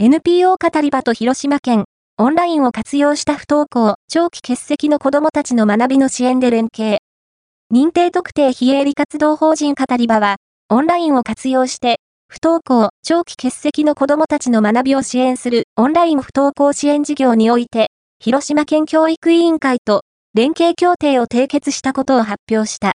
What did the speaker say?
NPO 語り場と広島県、オンラインを活用した不登校、長期欠席の子どもたちの学びの支援で連携。認定特定非営利活動法人語り場は、オンラインを活用して、不登校、長期欠席の子どもたちの学びを支援するオンライン不登校支援事業において、広島県教育委員会と連携協定を締結したことを発表した。